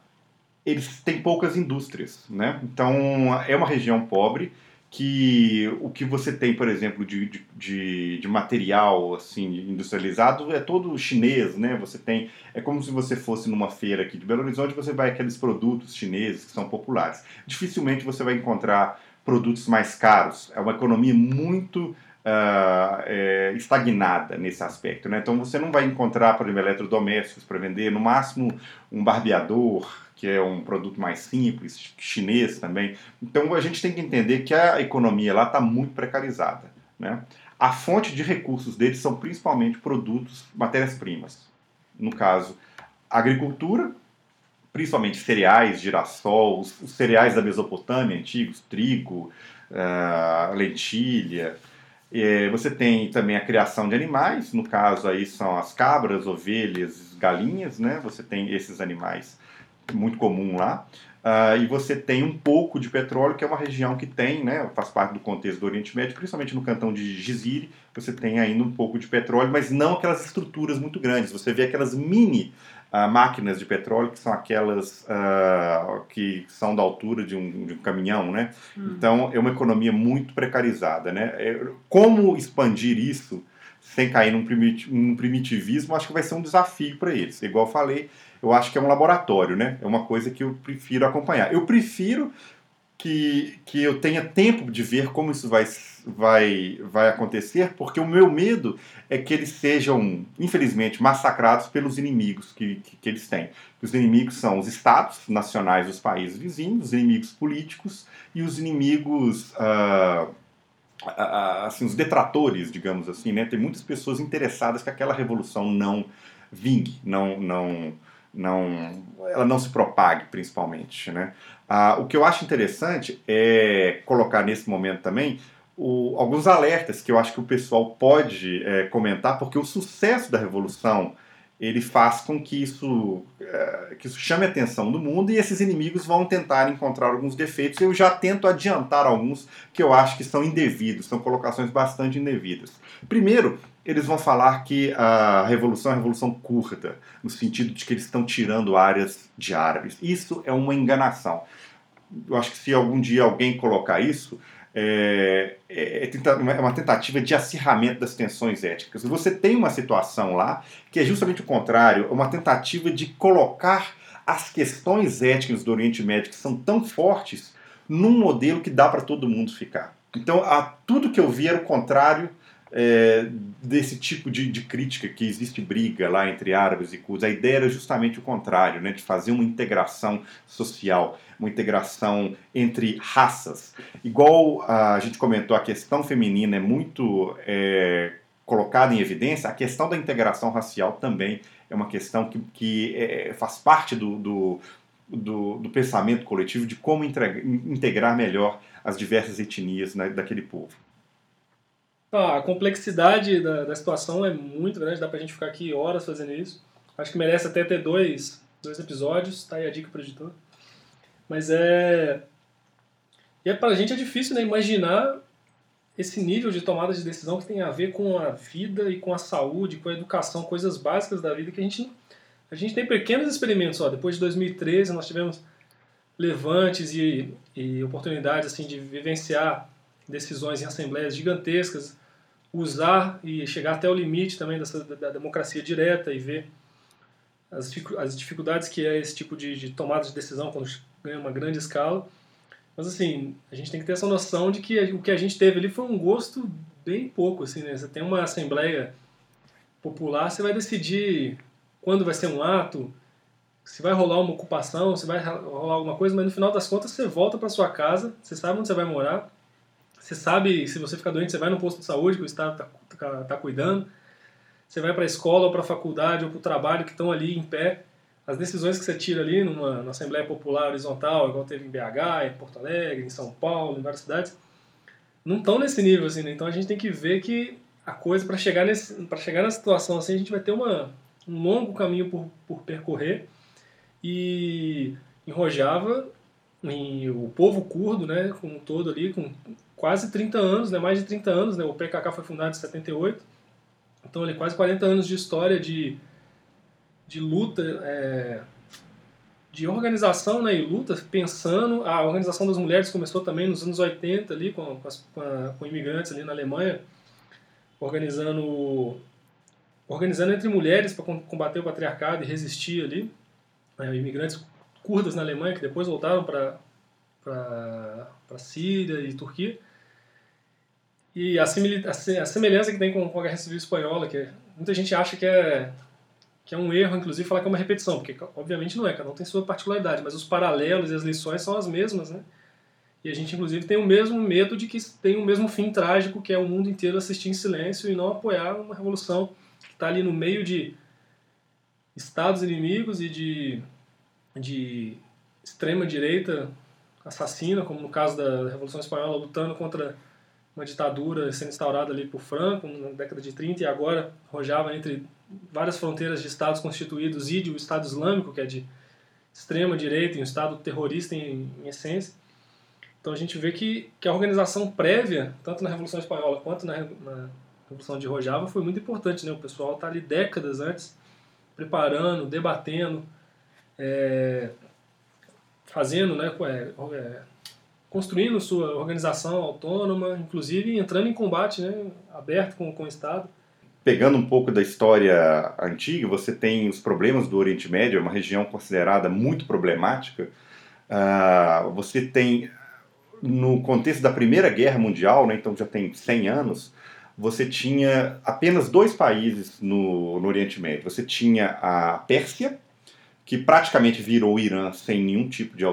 eles têm poucas indústrias, né? Então é uma região pobre que o que você tem, por exemplo, de, de, de, material assim industrializado é todo chinês, né? Você tem é como se você fosse numa feira aqui de Belo Horizonte, você vai aqueles produtos chineses que são populares. Dificilmente você vai encontrar produtos mais caros. É uma economia muito Uh, é, estagnada nesse aspecto. Né? Então você não vai encontrar, por exemplo, eletrodomésticos para vender, no máximo um barbeador, que é um produto mais simples, chinês também. Então a gente tem que entender que a economia lá está muito precarizada. Né? A fonte de recursos deles são principalmente produtos, matérias-primas. No caso, agricultura, principalmente cereais, girassol, os, cereais da Mesopotâmia antigos, trigo, uh, lentilha. É, você tem também a criação de animais, no caso aí são as cabras, ovelhas, galinhas, né? Você tem esses animais muito comum lá. Uh, e você tem um pouco de petróleo, que é uma região que tem, né, faz parte do contexto do Oriente Médio, principalmente no cantão de Giziri, você tem ainda um pouco de petróleo, mas não aquelas estruturas muito grandes. Você vê aquelas mini uh, máquinas de petróleo, que são aquelas uh, que são da altura de um, de um caminhão, né? Hum. Então, é uma economia muito precarizada, né? É, como expandir isso sem cair num, num primitivismo, acho que vai ser um desafio para eles. Igual eu falei, eu acho que é um laboratório, né? É uma coisa que eu prefiro acompanhar. Eu prefiro que, que eu tenha tempo de ver como isso vai, vai, vai acontecer, porque o meu medo é que eles sejam, infelizmente, massacrados pelos inimigos que, que, que eles têm. Os inimigos são os estados nacionais dos países vizinhos, os inimigos políticos e os inimigos. Uh, assim, os detratores, digamos assim, né? Tem muitas pessoas interessadas que aquela revolução não vingue, não, não, não, ela não se propague, principalmente, né? Ah, o que eu acho interessante é colocar nesse momento também o, alguns alertas que eu acho que o pessoal pode é, comentar, porque o sucesso da revolução ele faz com que isso, é, que isso chame a atenção do mundo e esses inimigos vão tentar encontrar alguns defeitos. Eu já tento adiantar alguns que eu acho que são indevidos, são colocações bastante indevidas. Primeiro, eles vão falar que a revolução é a revolução curta, no sentido de que eles estão tirando áreas de árabes. Isso é uma enganação. Eu acho que se algum dia alguém colocar isso, é, é, é, uma tentativa de acirramento das tensões éticas. Você tem uma situação lá que é justamente o contrário, uma tentativa de colocar as questões éticas do Oriente Médio, que são tão fortes, num modelo que dá para todo mundo ficar. Então, a, tudo que eu vi era o contrário é, desse tipo de, de, crítica que existe briga lá entre árabes e curdos. A ideia era justamente o contrário, né, de fazer uma integração social, uma integração entre raças. Igual a gente comentou, a questão feminina é muito é, colocada em evidência, a questão da integração racial também é uma questão que, que é, faz parte do, do, do, do, pensamento coletivo de como integrar melhor as diversas etnias né, daquele povo. Ah, a complexidade da, da situação é muito grande, dá pra gente ficar aqui horas fazendo isso. Acho que merece até ter dois, dois episódios, tá aí a dica pro editor. Mas é. E é, pra gente é difícil né, imaginar esse nível de tomada de decisão que tem a ver com a vida e com a saúde, com a educação, coisas básicas da vida que a gente. A gente tem pequenos experimentos, ó. Depois de 2013 nós tivemos levantes e, e oportunidades assim de vivenciar decisões em assembleias gigantescas usar e chegar até o limite também dessa, da, democracia direta e ver as, as dificuldades que é esse tipo de, de tomada de decisão quando ganha uma grande escala. Mas assim, a gente tem que ter essa noção de que o que a gente teve ali foi um gosto bem pouco, assim, né? Você tem uma assembleia popular, você vai decidir quando vai ser um ato, se vai rolar uma ocupação, se vai rolar alguma coisa, mas no final das contas você volta para sua casa, você sabe onde você vai morar, você sabe, se você ficar doente, você vai no posto de saúde que o Estado está tá, tá cuidando. Você vai para a escola ou para a faculdade ou para o trabalho que estão ali em pé. As decisões que você tira ali numa, numa Assembleia Popular horizontal, igual teve em BH, em Porto Alegre, em São Paulo, em várias cidades, não estão nesse nível assim. Né? Então a gente tem que ver que a coisa para chegar nesse chegar na situação assim a gente vai ter uma, um longo caminho por, por percorrer e em Rojava o povo curdo né como um todo ali com quase 30 anos, né, mais de 30 anos, né, o PKK foi fundado em 78, então ele quase 40 anos de história de, de luta, é, de organização né, e luta, pensando, a organização das mulheres começou também nos anos 80 ali, com, com, as, com, imigrantes ali na Alemanha, organizando organizando entre mulheres para combater o patriarcado e resistir ali, é, imigrantes curdas na Alemanha que depois voltaram para para Síria e Turquia. E a, a, semelhança que tem com a Guerra Civil Espanhola, que muita gente acha que é, que é um erro, inclusive, falar que é uma repetição, porque obviamente não é, cada um tem sua particularidade, mas os paralelos e as lições são as mesmas, né? E a gente, inclusive, tem o mesmo medo de que tem o mesmo fim trágico, que é o mundo inteiro assistir em silêncio e não apoiar uma revolução que está ali no meio de estados inimigos e de, de extrema-direita assassina, como no caso da Revolução Espanhola, lutando contra uma ditadura sendo instaurada ali por Franco na década de 30 e agora rojava entre várias fronteiras de estados constituídos e de um Estado Islâmico, que é de extrema direita e um Estado terrorista em, em essência. Então a gente vê que, que a organização prévia, tanto na Revolução Espanhola quanto na, na Revolução de Rojava, foi muito importante. Né? O pessoal está ali décadas antes, preparando, debatendo, é, fazendo, né, é, é construindo sua organização autônoma, inclusive entrando em combate né, aberto com, com o Estado. Pegando um pouco da história antiga, você tem os problemas do Oriente Médio, é uma região considerada muito problemática. Uh, você tem, no contexto da Primeira Guerra Mundial, né, então já tem 100 anos, você tinha apenas dois países no, no Oriente Médio. Você tinha a Pérsia, que praticamente virou o Irã sem nenhum tipo de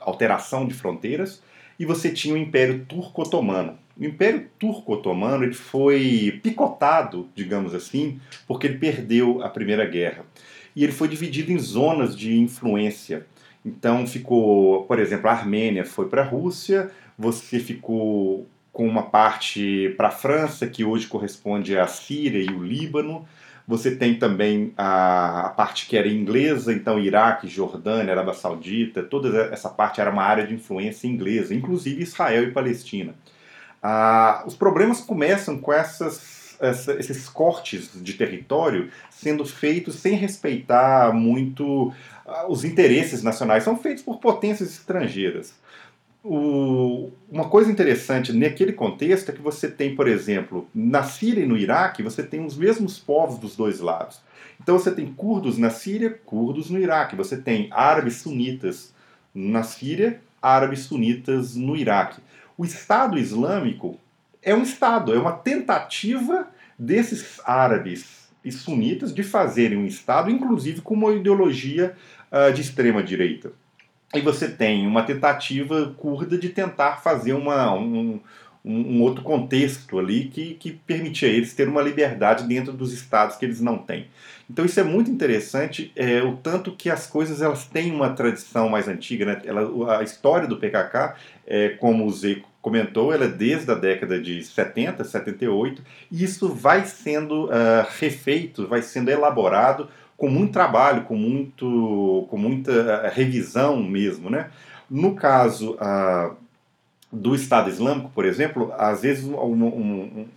alteração de fronteiras, e você tinha o Império Turco-Otomano. O Império Turco-Otomano ele foi picotado, digamos assim, porque ele perdeu a Primeira Guerra. E ele foi dividido em zonas de influência. Então ficou, por exemplo, a Armênia foi para a Rússia, você ficou com uma parte para a França, que hoje corresponde à Síria e o Líbano, Você tem também a, a, parte que era inglesa, então Iraque, Jordânia, Arábia Saudita, toda essa parte era uma área de influência inglesa, inclusive Israel e Palestina. Ah, os problemas começam com essas, essa, esses cortes de território sendo feitos sem respeitar muito ah, os interesses nacionais, são feitos por potências estrangeiras. O, uma coisa interessante naquele contexto é que você tem, por exemplo, na Síria e no Iraque, você tem os mesmos povos dos dois lados. Então você tem curdos na Síria, curdos no Iraque. Você tem árabes sunitas na Síria, árabes sunitas no Iraque. O Estado Islâmico é um Estado, é uma tentativa desses árabes e sunitas de fazerem um Estado, inclusive com uma ideologia uh, de extrema direita. E você tem uma tentativa curda de tentar fazer uma, um, um, outro contexto ali que, que a eles ter uma liberdade dentro dos estados que eles não têm. Então isso é muito interessante, é, o tanto que as coisas elas têm uma tradição mais antiga. Né? Ela, a história do PKK, é, como o Zé comentou, ela é desde a década de 70, 78, e isso vai sendo uh, refeito, vai sendo elaborado com muito trabalho, com, muito, com muita eh, revisão mesmo. Né? No caso uh, do Estado Islâmico, por exemplo, às vezes um, um, um,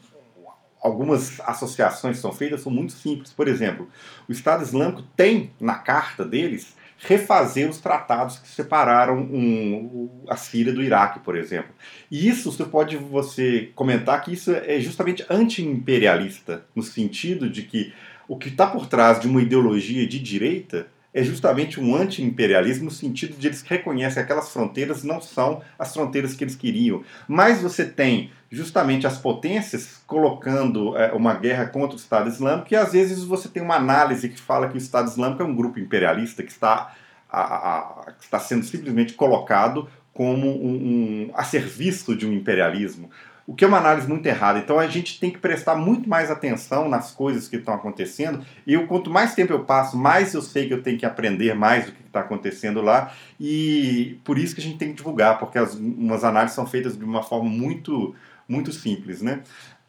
algumas associações são feitas são muito simples. Por exemplo, o Estado Islâmico tem na carta deles refazer os tratados que separaram um, a Síria do Iraque, por exemplo. E isso você pode você comentar que isso é justamente anti-imperialista, no sentido de que o que está por trás de uma ideologia de direita é justamente um anti-imperialismo no sentido de eles reconhecem que aquelas fronteiras não são as fronteiras que eles queriam. Mas você tem justamente as potências colocando é, uma guerra contra o Estado Islâmico e às vezes você tem uma análise que fala que o Estado Islâmico é um grupo imperialista que está, a, a, que está sendo simplesmente colocado como um, um, a serviço de um imperialismo o que é uma análise muito errada. Então a gente tem que prestar muito mais atenção nas coisas que estão acontecendo. E eu, quanto mais tempo eu passo, mais eu sei que eu tenho que aprender mais do que está acontecendo lá. E por isso que a gente tem que divulgar, porque as, umas análises são feitas de uma forma muito, muito simples, né?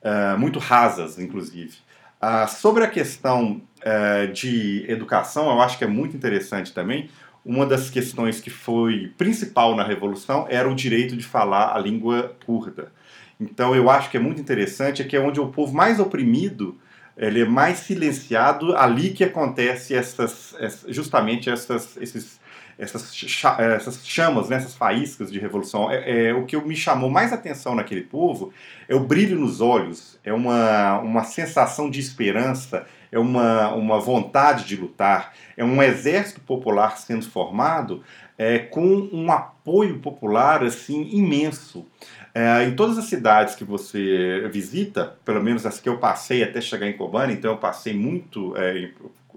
Uh, muito rasas, inclusive. Uh, sobre a questão uh, de educação, eu acho que é muito interessante também. Uma das questões que foi principal na Revolução era o direito de falar a língua curda. Então eu acho que é muito interessante, é que é onde o povo mais oprimido ele é mais silenciado, ali que acontece essas, justamente essas, esses, essas, essas chamas, né, essas faíscas de revolução. É, é, o que me chamou mais atenção naquele povo é o brilho nos olhos, é uma, uma sensação de esperança, é uma, uma vontade de lutar, é um exército popular sendo formado é, com um apoio popular assim imenso. É, em todas as cidades que você visita, pelo menos as que eu passei até chegar em Kobani, então eu passei muito, é,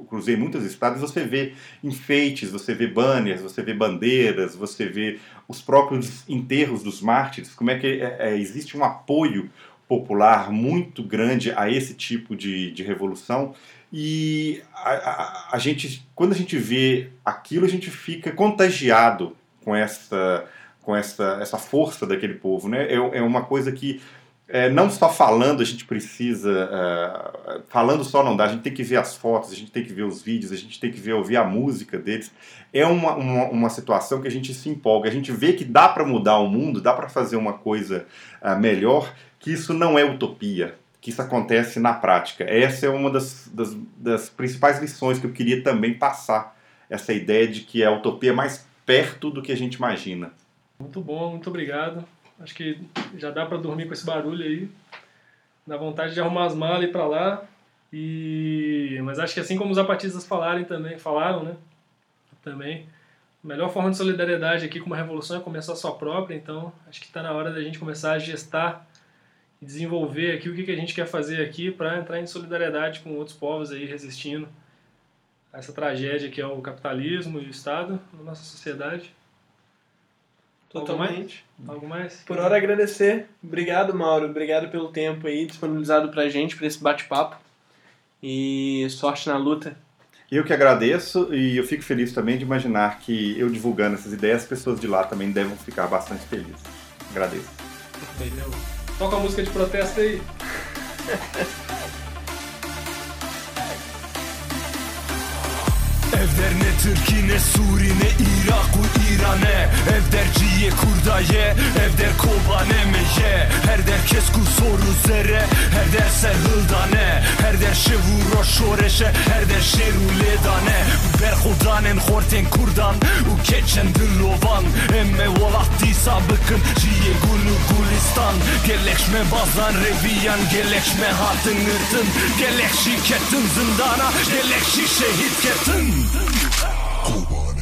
cruzei muitas estradas, você vê enfeites, você vê banners, você vê bandeiras, você vê os próprios enterros dos mártires, como é que é, é existe um apoio popular muito grande a esse tipo de, de revolução e a, a, a gente, quando a gente vê aquilo, a gente fica contagiado com essa com essa, essa força daquele povo. Né? É, é uma coisa que é, não só falando a gente precisa, uh, falando só não dá, a gente tem que ver as fotos, a gente tem que ver os vídeos, a gente tem que ver, ouvir a música deles. É uma, uma, uma situação que a gente se empolga, a gente vê que dá para mudar o mundo, dá para fazer uma coisa uh, melhor, que isso não é utopia, que isso acontece na prática. Essa é uma das, das, das principais lições que eu queria também passar, essa ideia de que a utopia é mais perto do que a gente imagina. Muito bom, muito obrigado. Acho que já dá para dormir com esse barulho aí. Dá vontade de arrumar as malas e ir para lá. E mas acho que assim como os zapatistas falarem também, falaram, né? Também a melhor forma de solidariedade aqui com uma revolução é começar a sua própria, então acho que está na hora da gente começar a gestar e desenvolver aqui o que, que a gente quer fazer aqui para entrar em solidariedade com outros povos aí resistindo a essa tragédia que é o capitalismo e o Estado na nossa sociedade. Totalmente. Algo mais? Por hora agradecer. Obrigado, Mauro. Obrigado pelo tempo aí disponibilizado pra gente, pra esse bate-papo. E sorte na luta. Eu que agradeço e eu fico feliz também de imaginar que eu divulgando essas ideias, as pessoas de lá também devem ficar bastante felizes. Agradeço. Entendeu? Toca a música de protesto aí. If Türkine, Surine, Iraku, İrane. Ev derciye, kurdaye, ev der kobane meye Her der kesku soru zere, her der ser hıldane Her der şevura şoreşe, her der şeru ledane Berhudanen, horten kurdan, u keçen dillovan. Emme volattiysa bıkın, ciye gulu gulistan. Gelekşme bazan reviyan, gelekşme hatın ırtın Gelekşi kettin zindana, gelekşi şehit kettin. Cuba.